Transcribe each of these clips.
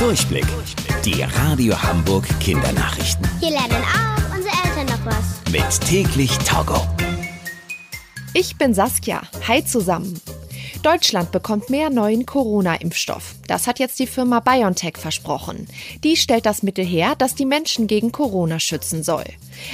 Durchblick. Die Radio Hamburg Kindernachrichten. Hier lernen auch unsere Eltern noch was. Mit täglich Togo. Ich bin Saskia. Hi zusammen. Deutschland bekommt mehr neuen Corona-Impfstoff. Das hat jetzt die Firma BioNTech versprochen. Die stellt das Mittel her, das die Menschen gegen Corona schützen soll.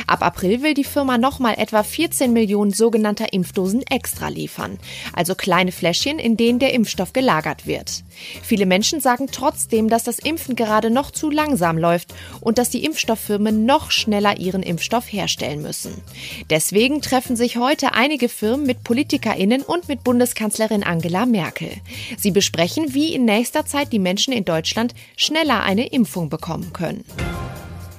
Ab April will die Firma nochmal etwa 14 Millionen sogenannter Impfdosen extra liefern. Also kleine Fläschchen, in denen der Impfstoff gelagert wird. Viele Menschen sagen trotzdem, dass das Impfen gerade noch zu langsam läuft und dass die Impfstofffirmen noch schneller ihren Impfstoff herstellen müssen. Deswegen treffen sich heute einige Firmen mit PolitikerInnen und mit Bundeskanzlerin Angela Merkel. Sie besprechen, wie in nächster Zeit die Menschen in Deutschland schneller eine Impfung bekommen können.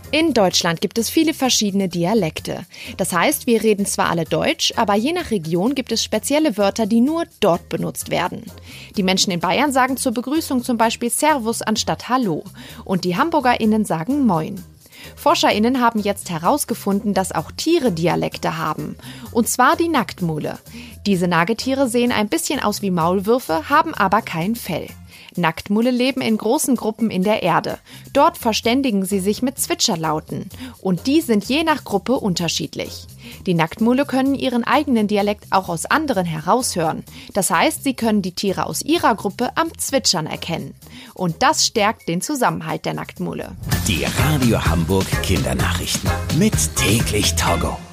In Deutschland gibt es viele verschiedene Dialekte. Das heißt, wir reden zwar alle Deutsch, aber je nach Region gibt es spezielle Wörter, die nur dort benutzt werden. Die Menschen in Bayern sagen zur Begrüßung zum Beispiel Servus anstatt Hallo und die HamburgerInnen sagen Moin. ForscherInnen haben jetzt herausgefunden, dass auch Tiere Dialekte haben. Und zwar die Nacktmule. Diese Nagetiere sehen ein bisschen aus wie Maulwürfe, haben aber kein Fell. Nacktmulle leben in großen Gruppen in der Erde. Dort verständigen sie sich mit Zwitscherlauten. Und die sind je nach Gruppe unterschiedlich. Die Nacktmule können ihren eigenen Dialekt auch aus anderen heraushören. Das heißt, sie können die Tiere aus ihrer Gruppe am Zwitschern erkennen. Und das stärkt den Zusammenhalt der Nacktmule. Die Radio Hamburg Kindernachrichten. Mit täglich Togo.